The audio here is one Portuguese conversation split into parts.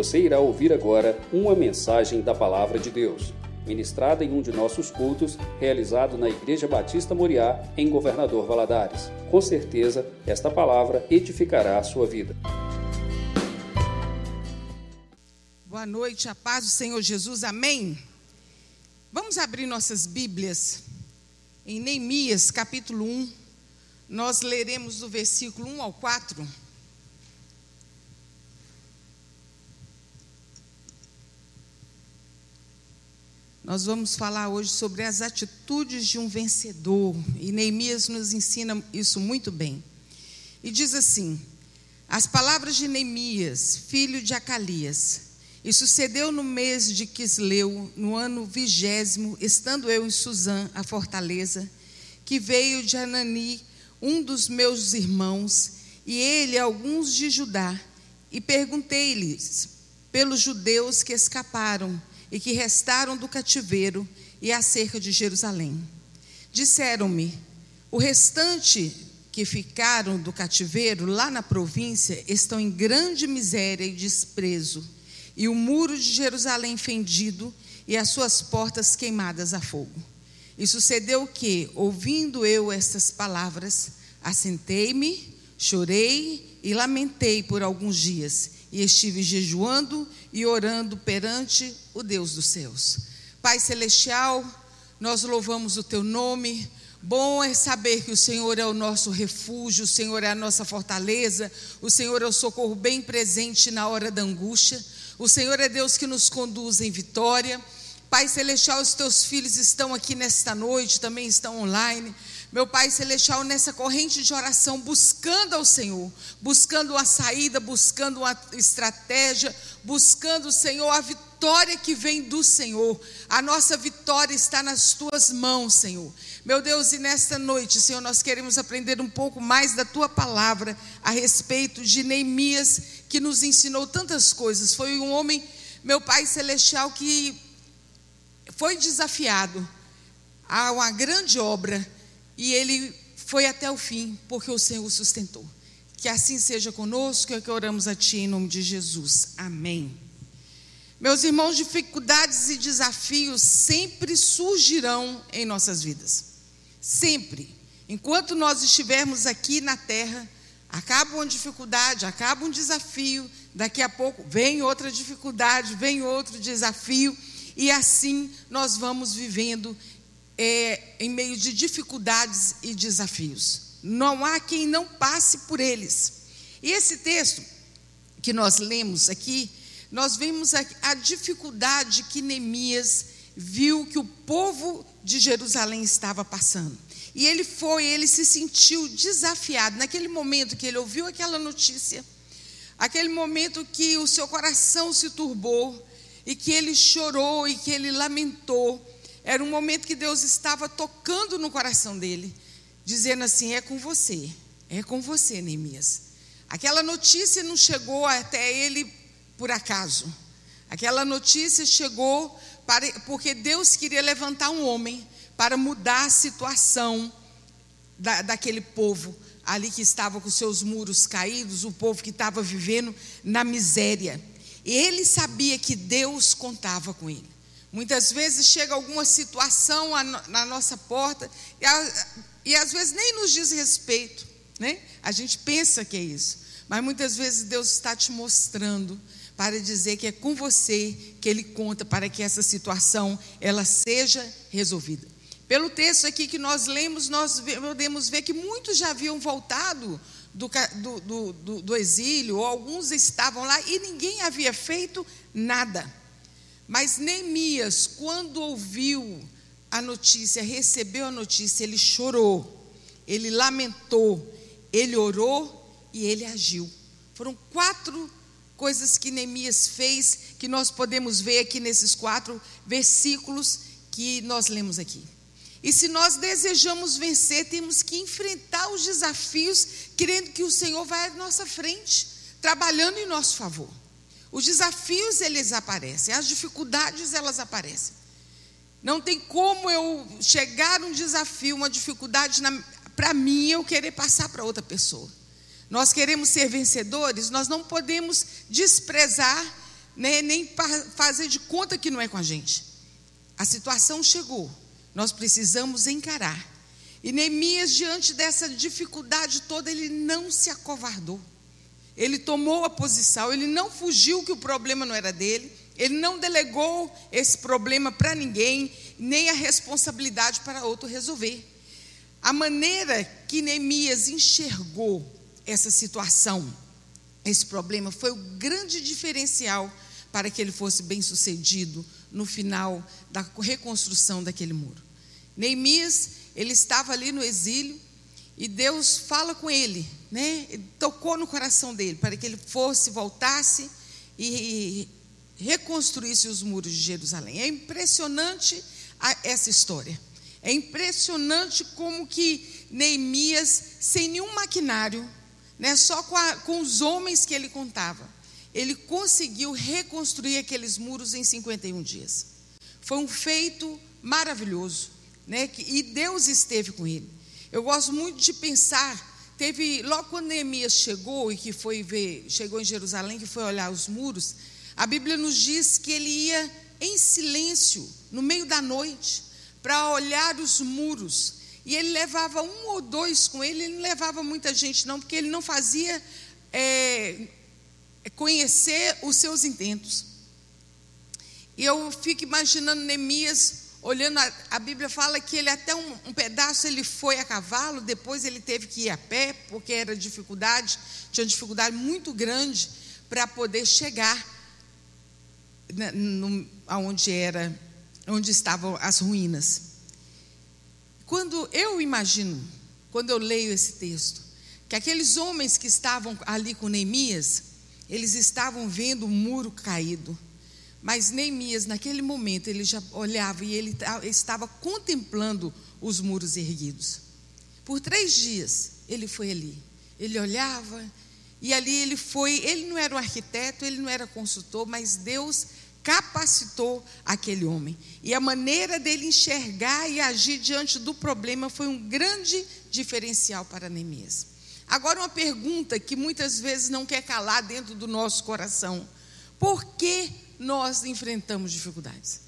Você irá ouvir agora uma mensagem da Palavra de Deus, ministrada em um de nossos cultos, realizado na Igreja Batista Moriá, em Governador Valadares. Com certeza, esta palavra edificará a sua vida. Boa noite, a paz do Senhor Jesus, amém. Vamos abrir nossas Bíblias em Neemias capítulo 1. Nós leremos do versículo 1 ao 4. Nós vamos falar hoje sobre as atitudes de um vencedor, e Neemias nos ensina isso muito bem. E diz assim: As palavras de Neemias, filho de Acalias, e sucedeu no mês de Quisleu, no ano vigésimo, estando eu em Suzã, a fortaleza, que veio de Anani, um dos meus irmãos, e ele alguns de Judá, e perguntei-lhes pelos judeus que escaparam e que restaram do cativeiro e acerca de Jerusalém. Disseram-me: o restante que ficaram do cativeiro lá na província estão em grande miséria e desprezo e o muro de Jerusalém fendido e as suas portas queimadas a fogo. E sucedeu que, ouvindo eu estas palavras, assentei-me, chorei e lamentei por alguns dias, e estive jejuando e orando perante o Deus dos céus. Pai celestial, nós louvamos o teu nome. Bom é saber que o Senhor é o nosso refúgio, o Senhor é a nossa fortaleza, o Senhor é o socorro bem presente na hora da angústia. O Senhor é Deus que nos conduz em vitória. Pai Celestial, os teus filhos estão aqui nesta noite, também estão online. Meu Pai Celestial, nessa corrente de oração, buscando ao Senhor, buscando uma saída, buscando uma estratégia, buscando, Senhor, a vitória que vem do Senhor. A nossa vitória está nas tuas mãos, Senhor. Meu Deus, e nesta noite, Senhor, nós queremos aprender um pouco mais da tua palavra a respeito de Neemias que nos ensinou tantas coisas. Foi um homem, meu Pai Celestial, que foi desafiado a uma grande obra e ele foi até o fim, porque o Senhor o sustentou. Que assim seja conosco, é que oramos a Ti em nome de Jesus. Amém. Meus irmãos, dificuldades e desafios sempre surgirão em nossas vidas. Sempre. Enquanto nós estivermos aqui na terra, Acaba uma dificuldade, acaba um desafio, daqui a pouco vem outra dificuldade, vem outro desafio, e assim nós vamos vivendo é, em meio de dificuldades e desafios. Não há quem não passe por eles. E esse texto que nós lemos aqui, nós vemos a, a dificuldade que Neemias viu que o povo de Jerusalém estava passando. E ele foi, ele se sentiu desafiado. Naquele momento que ele ouviu aquela notícia, aquele momento que o seu coração se turbou, e que ele chorou e que ele lamentou, era um momento que Deus estava tocando no coração dele, dizendo assim: é com você, é com você, Neemias. Aquela notícia não chegou até ele por acaso. Aquela notícia chegou para, porque Deus queria levantar um homem para mudar a situação da, daquele povo ali que estava com seus muros caídos, o povo que estava vivendo na miséria. E ele sabia que Deus contava com ele. Muitas vezes chega alguma situação na nossa porta e, e às vezes nem nos diz respeito, né? A gente pensa que é isso, mas muitas vezes Deus está te mostrando para dizer que é com você que Ele conta para que essa situação ela seja resolvida. Pelo texto aqui que nós lemos, nós podemos ver que muitos já haviam voltado do, do, do, do exílio, ou alguns estavam lá e ninguém havia feito nada. Mas Neemias, quando ouviu a notícia, recebeu a notícia, ele chorou, ele lamentou, ele orou e ele agiu. Foram quatro coisas que Neemias fez que nós podemos ver aqui nesses quatro versículos que nós lemos aqui. E se nós desejamos vencer, temos que enfrentar os desafios, crendo que o Senhor vai à nossa frente, trabalhando em nosso favor. Os desafios eles aparecem, as dificuldades elas aparecem. Não tem como eu chegar um desafio, uma dificuldade para mim eu querer passar para outra pessoa. Nós queremos ser vencedores, nós não podemos desprezar né, nem fazer de conta que não é com a gente. A situação chegou, nós precisamos encarar. E Neemias, diante dessa dificuldade toda, ele não se acovardou. Ele tomou a posição, ele não fugiu que o problema não era dele, ele não delegou esse problema para ninguém, nem a responsabilidade para outro resolver. A maneira que Neemias enxergou essa situação, esse problema, foi o grande diferencial para que ele fosse bem sucedido no final da reconstrução daquele muro. Neemias, ele estava ali no exílio e Deus fala com ele, né? tocou no coração dele para que ele fosse, voltasse e reconstruísse os muros de Jerusalém. É impressionante essa história. É impressionante como que Neemias, sem nenhum maquinário, né, só com, a, com os homens que ele contava, ele conseguiu reconstruir aqueles muros em 51 dias. Foi um feito maravilhoso, né? E Deus esteve com ele. Eu gosto muito de pensar. Teve logo quando Neemias chegou e que foi ver, chegou em Jerusalém, que foi olhar os muros. A Bíblia nos diz que ele ia em silêncio no meio da noite para olhar os muros. E ele levava um ou dois com ele. Ele não levava muita gente não, porque ele não fazia é, conhecer os seus intentos. E eu fico imaginando Neemias olhando, a, a Bíblia fala que ele até um, um, pedaço ele foi a cavalo, depois ele teve que ir a pé, porque era dificuldade, tinha dificuldade muito grande para poder chegar na, no, aonde era, onde estavam as ruínas. Quando eu imagino, quando eu leio esse texto, que aqueles homens que estavam ali com Neemias, eles estavam vendo o muro caído. Mas Neemias, naquele momento, ele já olhava e ele estava contemplando os muros erguidos. Por três dias ele foi ali. Ele olhava e ali ele foi. Ele não era um arquiteto, ele não era consultor, mas Deus capacitou aquele homem. E a maneira dele enxergar e agir diante do problema foi um grande diferencial para Neemias. Agora, uma pergunta que muitas vezes não quer calar dentro do nosso coração: por que nós enfrentamos dificuldades?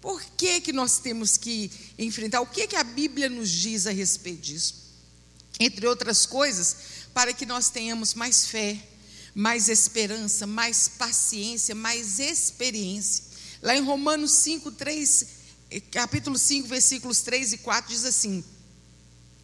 Por que, que nós temos que enfrentar? O que, que a Bíblia nos diz a respeito disso? Entre outras coisas, para que nós tenhamos mais fé, mais esperança, mais paciência, mais experiência. Lá em Romanos 5, 3, capítulo 5, versículos 3 e 4, diz assim: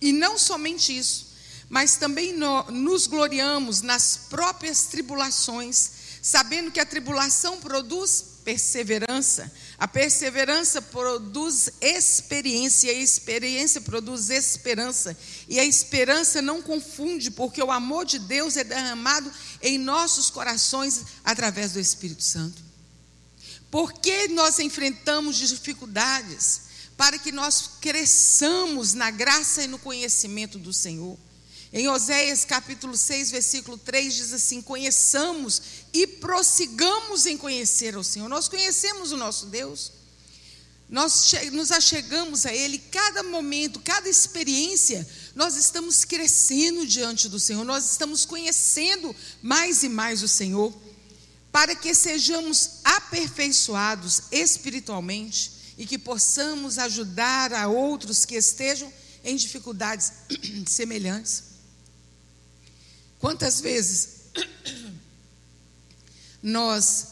E não somente isso, mas também nos gloriamos nas próprias tribulações, sabendo que a tribulação produz perseverança, a perseverança produz experiência, a experiência produz esperança, e a esperança não confunde, porque o amor de Deus é derramado em nossos corações através do Espírito Santo. Porque nós enfrentamos dificuldades? Para que nós cresçamos na graça e no conhecimento do Senhor. Em Oséias capítulo 6, versículo 3 diz assim: Conheçamos e prossigamos em conhecer ao Senhor. Nós conhecemos o nosso Deus, nós nos achegamos a Ele, cada momento, cada experiência, nós estamos crescendo diante do Senhor, nós estamos conhecendo mais e mais o Senhor, para que sejamos aperfeiçoados espiritualmente e que possamos ajudar a outros que estejam em dificuldades semelhantes. Quantas vezes nós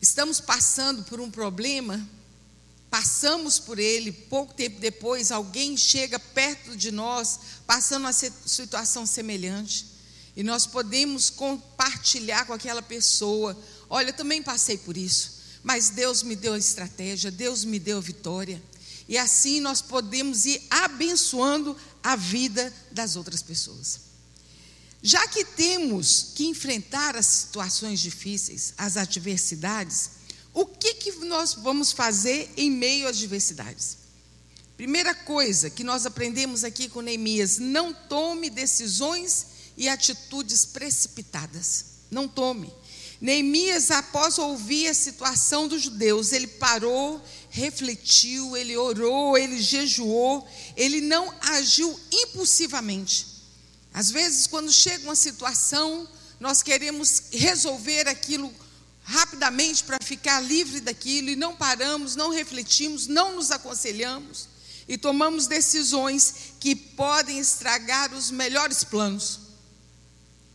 estamos passando por um problema, passamos por ele, pouco tempo depois alguém chega perto de nós, passando uma situação semelhante, e nós podemos compartilhar com aquela pessoa: olha, eu também passei por isso, mas Deus me deu a estratégia, Deus me deu a vitória. E assim nós podemos ir abençoando a vida das outras pessoas. Já que temos que enfrentar as situações difíceis, as adversidades, o que, que nós vamos fazer em meio às adversidades? Primeira coisa que nós aprendemos aqui com Neemias: não tome decisões e atitudes precipitadas. Não tome. Neemias, após ouvir a situação dos judeus, ele parou, refletiu, ele orou, ele jejuou, ele não agiu impulsivamente. Às vezes, quando chega uma situação, nós queremos resolver aquilo rapidamente para ficar livre daquilo e não paramos, não refletimos, não nos aconselhamos e tomamos decisões que podem estragar os melhores planos.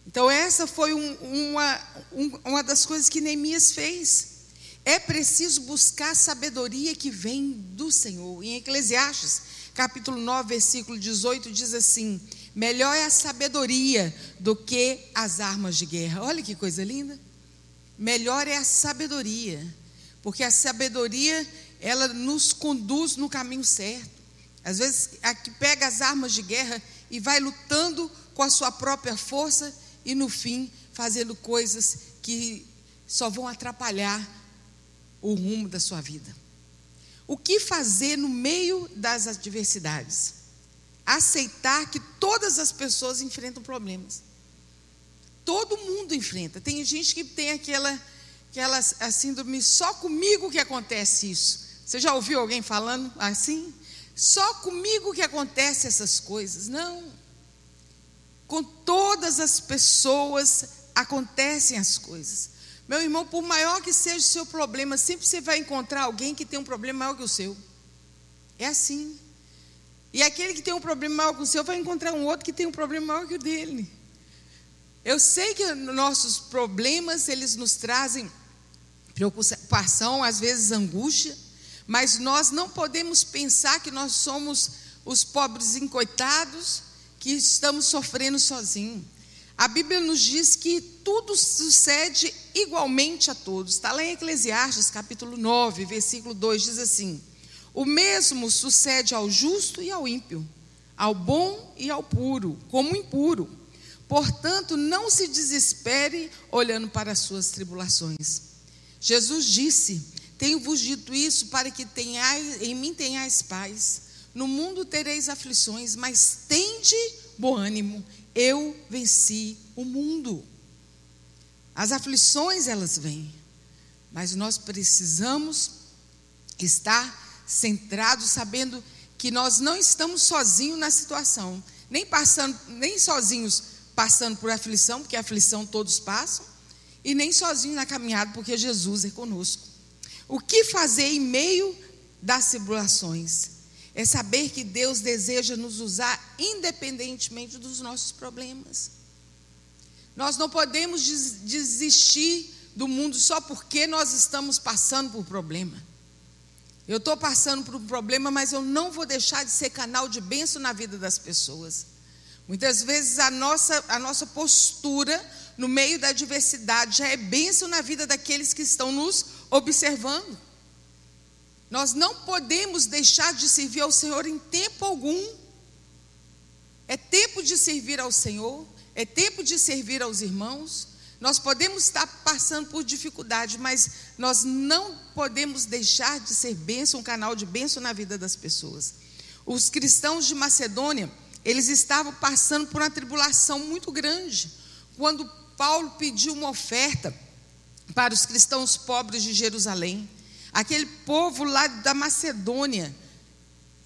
Então, essa foi um, uma, um, uma das coisas que Neemias fez. É preciso buscar a sabedoria que vem do Senhor. Em Eclesiastes, capítulo 9, versículo 18, diz assim: Melhor é a sabedoria do que as armas de guerra. Olha que coisa linda. Melhor é a sabedoria, porque a sabedoria ela nos conduz no caminho certo. Às vezes, a que pega as armas de guerra e vai lutando com a sua própria força e no fim fazendo coisas que só vão atrapalhar o rumo da sua vida. O que fazer no meio das adversidades? Aceitar que todas as pessoas enfrentam problemas. Todo mundo enfrenta. Tem gente que tem aquela, aquela a síndrome, só comigo que acontece isso. Você já ouviu alguém falando assim? Só comigo que acontece essas coisas. Não. Com todas as pessoas acontecem as coisas. Meu irmão, por maior que seja o seu problema, sempre você vai encontrar alguém que tem um problema maior que o seu. É assim. E aquele que tem um problema maior que o seu vai encontrar um outro que tem um problema maior que o dele. Eu sei que nossos problemas, eles nos trazem preocupação, às vezes angústia, mas nós não podemos pensar que nós somos os pobres encoitados que estamos sofrendo sozinhos. A Bíblia nos diz que tudo sucede igualmente a todos. Está lá em Eclesiastes, capítulo 9, versículo 2, diz assim: O mesmo sucede ao justo e ao ímpio, ao bom e ao puro, como impuro. Portanto, não se desespere olhando para as suas tribulações. Jesus disse: Tenho-vos dito isso para que tenhais, em mim tenhais paz. No mundo tereis aflições, mas tende bom ânimo. Eu venci o mundo. As aflições elas vêm, mas nós precisamos estar centrados, sabendo que nós não estamos sozinhos na situação, nem passando, nem sozinhos passando por aflição, porque aflição todos passam, e nem sozinhos na caminhada, porque Jesus é conosco. O que fazer em meio das tribulações? É saber que Deus deseja nos usar independentemente dos nossos problemas. Nós não podemos desistir do mundo só porque nós estamos passando por problema. Eu estou passando por um problema, mas eu não vou deixar de ser canal de bênção na vida das pessoas. Muitas vezes a nossa, a nossa postura no meio da adversidade já é bênção na vida daqueles que estão nos observando. Nós não podemos deixar de servir ao Senhor em tempo algum. É tempo de servir ao Senhor, é tempo de servir aos irmãos. Nós podemos estar passando por dificuldade, mas nós não podemos deixar de ser bênção, um canal de bênção na vida das pessoas. Os cristãos de Macedônia, eles estavam passando por uma tribulação muito grande. Quando Paulo pediu uma oferta para os cristãos pobres de Jerusalém, aquele povo lá da Macedônia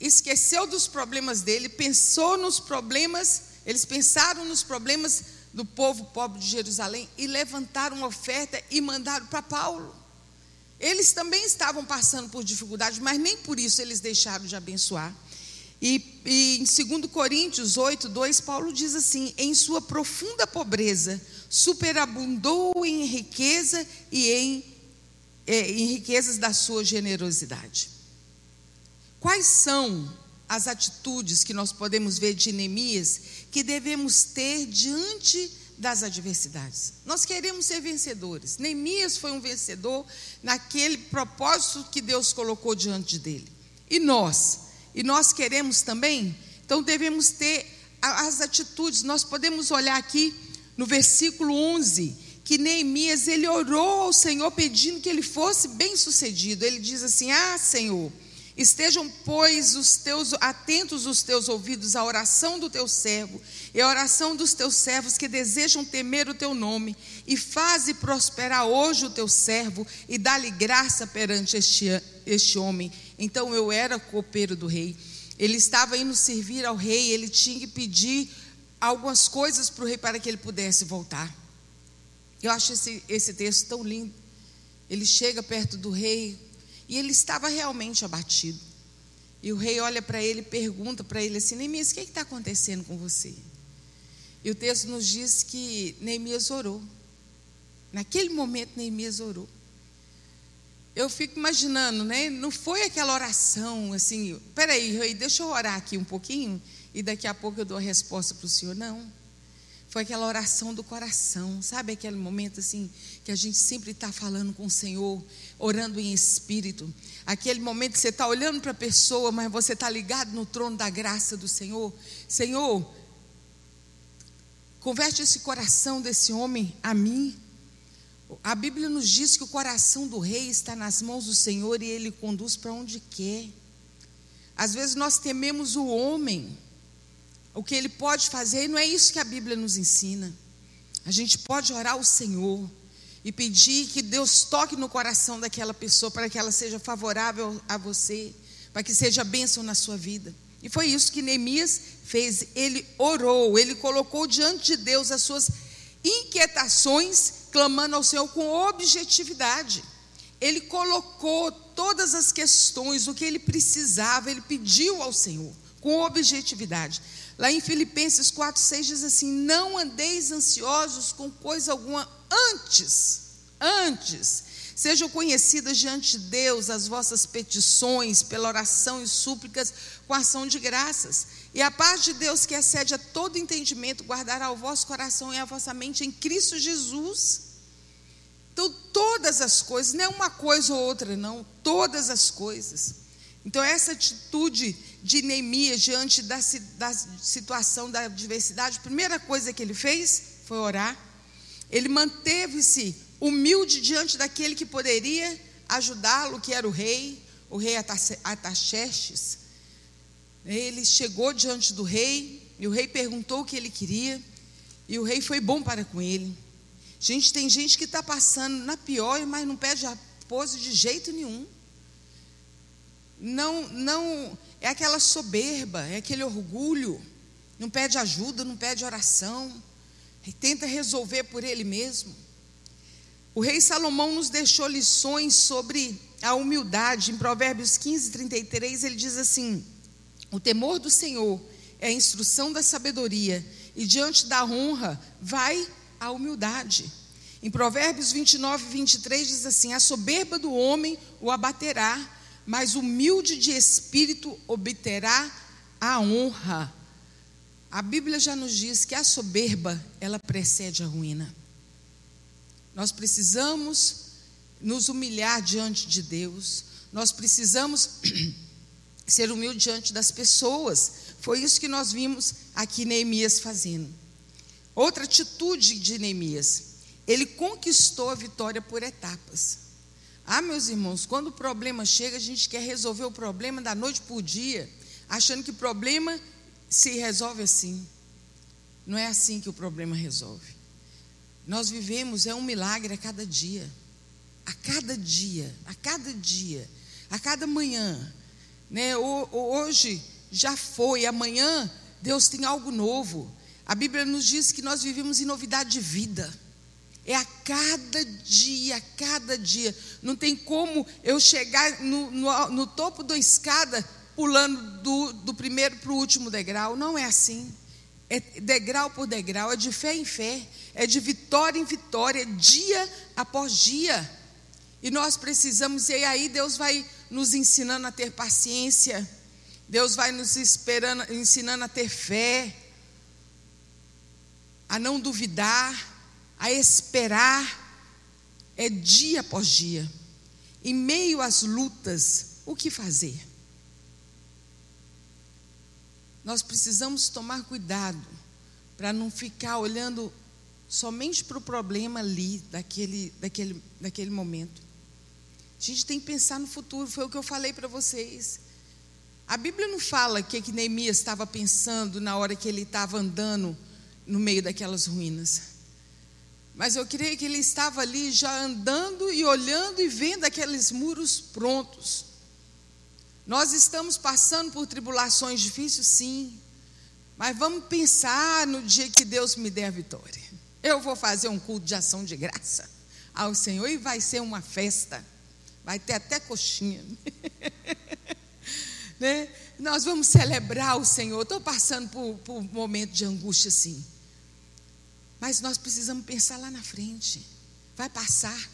esqueceu dos problemas dele, pensou nos problemas, eles pensaram nos problemas do povo pobre de Jerusalém e levantaram uma oferta e mandaram para Paulo. Eles também estavam passando por dificuldades, mas nem por isso eles deixaram de abençoar. E, e em 2 Coríntios 8, 2, Paulo diz assim: em sua profunda pobreza, superabundou em riqueza e em, é, em riquezas da sua generosidade. Quais são as atitudes que nós podemos ver de Neemias que devemos ter diante das adversidades? Nós queremos ser vencedores. Neemias foi um vencedor naquele propósito que Deus colocou diante dele. E nós? e nós queremos também, então devemos ter as atitudes. Nós podemos olhar aqui no versículo 11, que Neemias ele orou ao Senhor pedindo que ele fosse bem-sucedido. Ele diz assim: "Ah, Senhor, Estejam, pois, os teus atentos os teus ouvidos à oração do teu servo e à oração dos teus servos que desejam temer o teu nome, e faze prosperar hoje o teu servo e dá-lhe graça perante este, este homem. Então eu era copeiro do rei. Ele estava indo servir ao rei, ele tinha que pedir algumas coisas para o rei para que ele pudesse voltar. Eu acho esse, esse texto tão lindo. Ele chega perto do rei e ele estava realmente abatido. E o rei olha para ele e pergunta para ele assim: Neemias, o que está acontecendo com você? E o texto nos diz que Neemias orou. Naquele momento, Neemias orou. Eu fico imaginando, né? Não foi aquela oração assim, peraí, rei, deixa eu orar aqui um pouquinho e daqui a pouco eu dou a resposta para o senhor. Não. Foi aquela oração do coração, sabe aquele momento assim que a gente sempre está falando com o Senhor, orando em espírito. Aquele momento que você está olhando para a pessoa, mas você está ligado no trono da graça do Senhor. Senhor, converte esse coração desse homem a mim. A Bíblia nos diz que o coração do rei está nas mãos do Senhor e ele conduz para onde quer. Às vezes nós tememos o homem o que ele pode fazer, e não é isso que a Bíblia nos ensina. A gente pode orar ao Senhor e pedir que Deus toque no coração daquela pessoa para que ela seja favorável a você, para que seja bênção na sua vida. E foi isso que Neemias fez. Ele orou, ele colocou diante de Deus as suas inquietações, clamando ao Senhor com objetividade. Ele colocou todas as questões, o que ele precisava, ele pediu ao Senhor com objetividade. Lá em Filipenses 4,6 diz assim: Não andeis ansiosos com coisa alguma antes, antes, sejam conhecidas diante de Deus as vossas petições, pela oração e súplicas, com ação de graças. E a paz de Deus, que excede a todo entendimento, guardará o vosso coração e a vossa mente em Cristo Jesus. Então, todas as coisas, não é uma coisa ou outra, não, todas as coisas. Então, essa atitude de Neemias diante da, da situação da adversidade, a primeira coisa que ele fez foi orar. Ele manteve-se humilde diante daquele que poderia ajudá-lo, que era o rei, o rei Ataxerxes. Ele chegou diante do rei e o rei perguntou o que ele queria e o rei foi bom para com ele. Gente, tem gente que está passando na pior, mas não pede apoio de jeito nenhum. Não, não é aquela soberba, é aquele orgulho, não pede ajuda, não pede oração, e tenta resolver por ele mesmo. O rei Salomão nos deixou lições sobre a humildade. Em Provérbios 15, 33, ele diz assim: O temor do Senhor é a instrução da sabedoria, e diante da honra vai a humildade. Em Provérbios 29, 23 diz assim: A soberba do homem o abaterá, mas humilde de espírito obterá a honra. A Bíblia já nos diz que a soberba, ela precede a ruína. Nós precisamos nos humilhar diante de Deus, nós precisamos ser humildes diante das pessoas. Foi isso que nós vimos aqui Neemias fazendo. Outra atitude de Neemias, ele conquistou a vitória por etapas. Ah, meus irmãos, quando o problema chega, a gente quer resolver o problema da noite para o dia, achando que o problema se resolve assim. Não é assim que o problema resolve. Nós vivemos é um milagre a cada dia. A cada dia, a cada dia, a cada manhã. Né? Hoje já foi, amanhã Deus tem algo novo. A Bíblia nos diz que nós vivemos em novidade de vida. É a cada dia, a cada dia. Não tem como eu chegar no, no, no topo da escada pulando do, do primeiro para o último degrau. Não é assim. É degrau por degrau, é de fé em fé, é de vitória em vitória, dia após dia. E nós precisamos, e aí Deus vai nos ensinando a ter paciência, Deus vai nos esperando, ensinando a ter fé, a não duvidar, a esperar é dia após dia. Em meio às lutas, o que fazer? Nós precisamos tomar cuidado para não ficar olhando somente para o problema ali, daquele, daquele, daquele momento. A gente tem que pensar no futuro, foi o que eu falei para vocês. A Bíblia não fala o que, que Neemias estava pensando na hora que ele estava andando no meio daquelas ruínas. Mas eu creio que ele estava ali já andando e olhando e vendo aqueles muros prontos. Nós estamos passando por tribulações difíceis, sim. Mas vamos pensar no dia que Deus me der a vitória. Eu vou fazer um culto de ação de graça. ao Senhor e vai ser uma festa. Vai ter até coxinha. né? Nós vamos celebrar o Senhor. Estou passando por, por um momento de angústia, sim. Mas nós precisamos pensar lá na frente. Vai passar.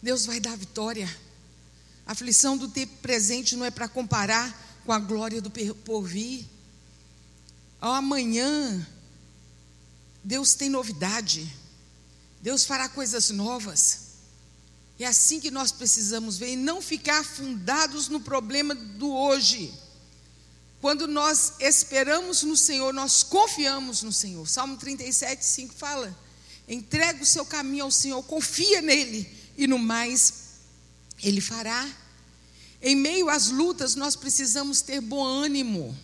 Deus vai dar vitória. A aflição do tempo presente não é para comparar com a glória do porvir. Ao amanhã, Deus tem novidade. Deus fará coisas novas. É assim que nós precisamos ver e não ficar afundados no problema do hoje. Quando nós esperamos no Senhor, nós confiamos no Senhor. Salmo 37, 5 fala: entrega o seu caminho ao Senhor, confia nele, e no mais ele fará. Em meio às lutas, nós precisamos ter bom ânimo.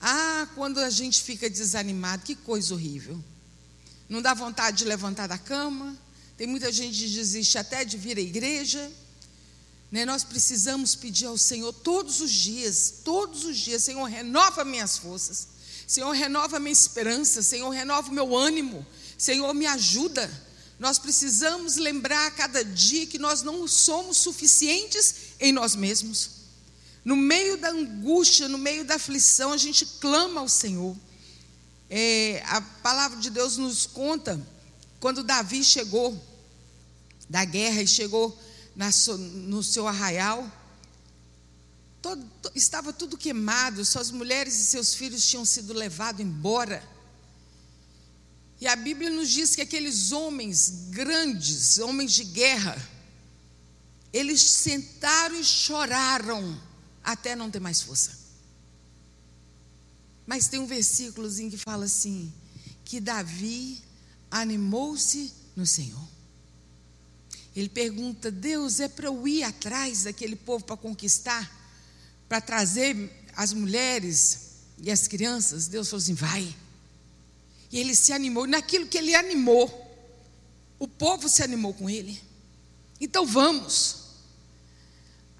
Ah, quando a gente fica desanimado, que coisa horrível. Não dá vontade de levantar da cama. Tem muita gente que desiste até de vir à igreja. Né? Nós precisamos pedir ao Senhor todos os dias, todos os dias, Senhor, renova minhas forças. Senhor, renova minha esperança. Senhor, renova o meu ânimo. Senhor, me ajuda. Nós precisamos lembrar a cada dia que nós não somos suficientes em nós mesmos. No meio da angústia, no meio da aflição, a gente clama ao Senhor. É, a palavra de Deus nos conta quando Davi chegou da guerra e chegou na, no seu arraial, todo, estava tudo queimado, suas mulheres e seus filhos tinham sido levados embora. E a Bíblia nos diz que aqueles homens grandes, homens de guerra, eles sentaram e choraram até não ter mais força. Mas tem um versículozinho que fala assim: que Davi animou-se no Senhor. Ele pergunta: Deus, é para eu ir atrás daquele povo para conquistar, para trazer as mulheres e as crianças? Deus falou assim: vai. E ele se animou. Naquilo que ele animou, o povo se animou com ele. Então vamos.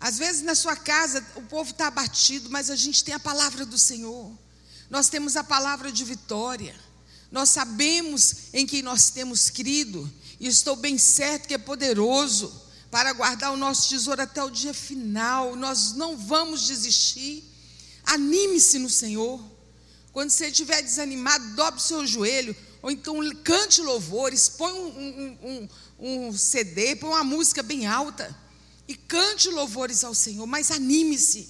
Às vezes na sua casa o povo está abatido, mas a gente tem a palavra do Senhor. Nós temos a palavra de vitória. Nós sabemos em quem nós temos crido. E estou bem certo que é poderoso para guardar o nosso tesouro até o dia final. Nós não vamos desistir. Anime-se no Senhor. Quando você estiver desanimado, dobre o seu joelho. Ou então cante louvores, põe um, um, um, um CD, põe uma música bem alta. E cante louvores ao Senhor, mas anime-se.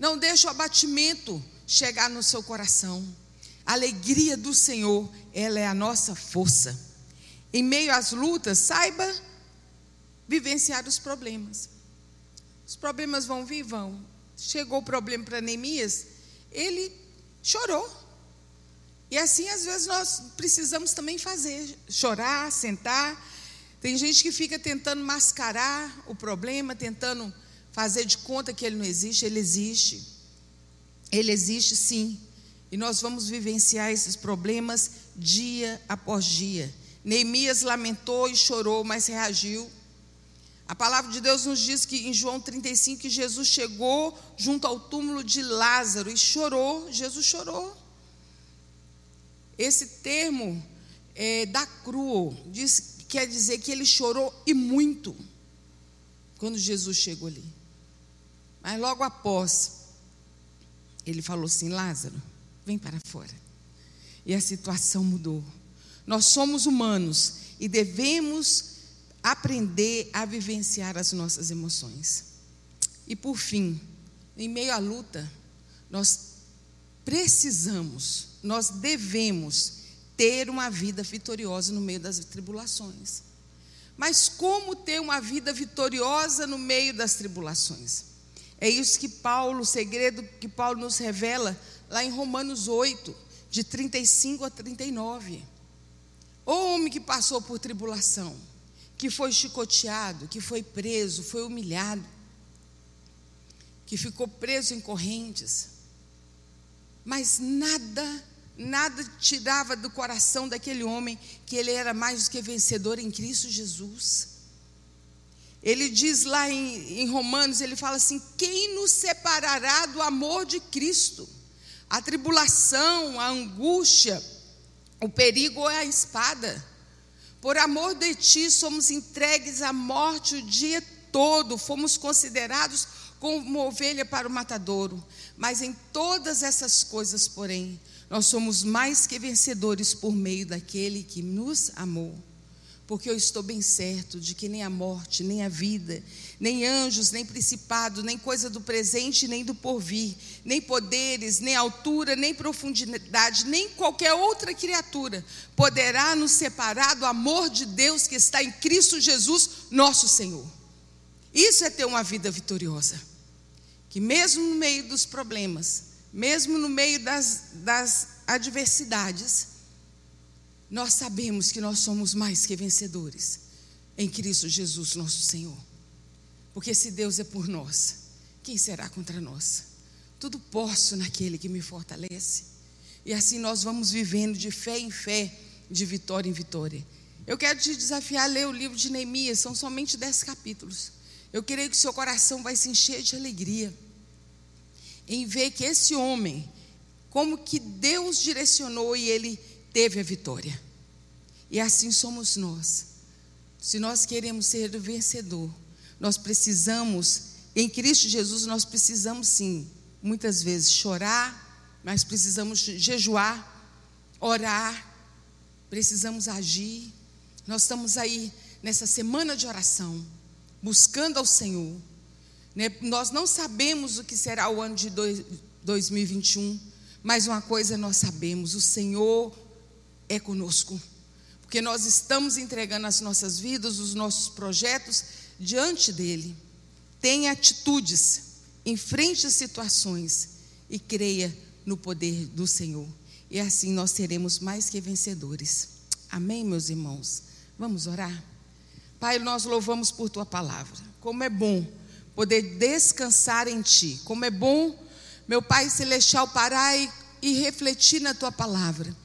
Não deixe o abatimento chegar no seu coração. A alegria do Senhor, ela é a nossa força. Em meio às lutas, saiba vivenciar os problemas. Os problemas vão vir, vão. Chegou o problema para Neemias, ele chorou. E assim, às vezes, nós precisamos também fazer: chorar, sentar. Tem gente que fica tentando mascarar o problema, tentando fazer de conta que ele não existe. Ele existe. Ele existe sim. E nós vamos vivenciar esses problemas dia após dia. Neemias lamentou e chorou, mas reagiu. A palavra de Deus nos diz que em João 35 que Jesus chegou junto ao túmulo de Lázaro e chorou. Jesus chorou. Esse termo é, da crua diz, quer dizer que ele chorou e muito quando Jesus chegou ali. Mas logo após, ele falou assim: Lázaro, vem para fora. E a situação mudou. Nós somos humanos e devemos aprender a vivenciar as nossas emoções. E por fim, em meio à luta, nós precisamos, nós devemos ter uma vida vitoriosa no meio das tribulações. Mas como ter uma vida vitoriosa no meio das tribulações? É isso que Paulo, o segredo que Paulo nos revela lá em Romanos 8, de 35 a 39. O homem que passou por tribulação, que foi chicoteado, que foi preso, foi humilhado, que ficou preso em correntes, mas nada, nada tirava do coração daquele homem que ele era mais do que vencedor em Cristo Jesus. Ele diz lá em, em, Romanos, ele fala assim: quem nos separará do amor de Cristo? A tribulação, a angústia, o perigo é a espada. Por amor de ti, somos entregues à morte o dia todo, fomos considerados como ovelha para o matadouro. Mas em todas essas coisas, porém, nós somos mais que vencedores por meio daquele que nos amou. Porque eu estou bem certo de que nem a morte, nem a vida, nem anjos, nem principado, nem coisa do presente, nem do porvir, nem poderes, nem altura, nem profundidade, nem qualquer outra criatura poderá nos separar do amor de Deus que está em Cristo Jesus, nosso Senhor. Isso é ter uma vida vitoriosa. Que mesmo no meio dos problemas, mesmo no meio das, das adversidades, nós sabemos que nós somos mais que vencedores em Cristo Jesus, nosso Senhor. Porque se Deus é por nós, quem será contra nós? Tudo posso naquele que me fortalece. E assim nós vamos vivendo de fé em fé, de vitória em vitória. Eu quero te desafiar a ler o livro de Neemias, são somente dez capítulos. Eu creio que seu coração vai se encher de alegria em ver que esse homem, como que Deus direcionou e ele teve a vitória. E assim somos nós. Se nós queremos ser vencedor, nós precisamos, em Cristo Jesus, nós precisamos sim, muitas vezes chorar, mas precisamos jejuar, orar, precisamos agir. Nós estamos aí nessa semana de oração, buscando ao Senhor. Né? Nós não sabemos o que será o ano de 2021, mas uma coisa nós sabemos: o Senhor é conosco. Porque nós estamos entregando as nossas vidas, os nossos projetos diante dele. Tenha atitudes, enfrente situações e creia no poder do Senhor. E assim nós seremos mais que vencedores. Amém, meus irmãos? Vamos orar? Pai, nós louvamos por tua palavra. Como é bom poder descansar em ti. Como é bom, meu Pai celestial, parar e, e refletir na tua palavra.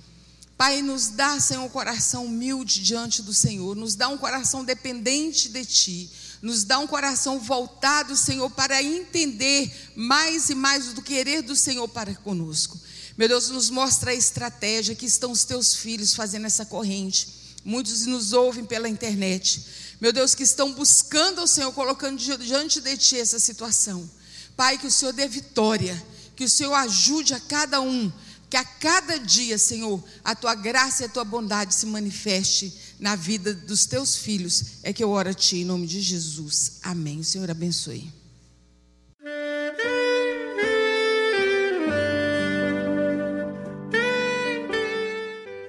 Pai, nos dá, Senhor, um coração humilde diante do Senhor, nos dá um coração dependente de Ti, nos dá um coração voltado, Senhor, para entender mais e mais do querer do Senhor para conosco. Meu Deus, nos mostra a estratégia que estão os Teus filhos fazendo essa corrente. Muitos nos ouvem pela internet. Meu Deus, que estão buscando ao Senhor, colocando diante de Ti essa situação. Pai, que o Senhor dê vitória, que o Senhor ajude a cada um que a cada dia, Senhor, a tua graça e a tua bondade se manifeste na vida dos teus filhos. É que eu oro a ti em nome de Jesus. Amém. O Senhor abençoe.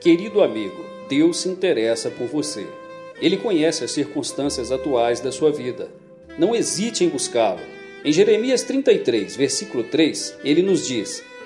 Querido amigo, Deus se interessa por você. Ele conhece as circunstâncias atuais da sua vida. Não hesite em buscá-lo. Em Jeremias 33, versículo 3, ele nos diz: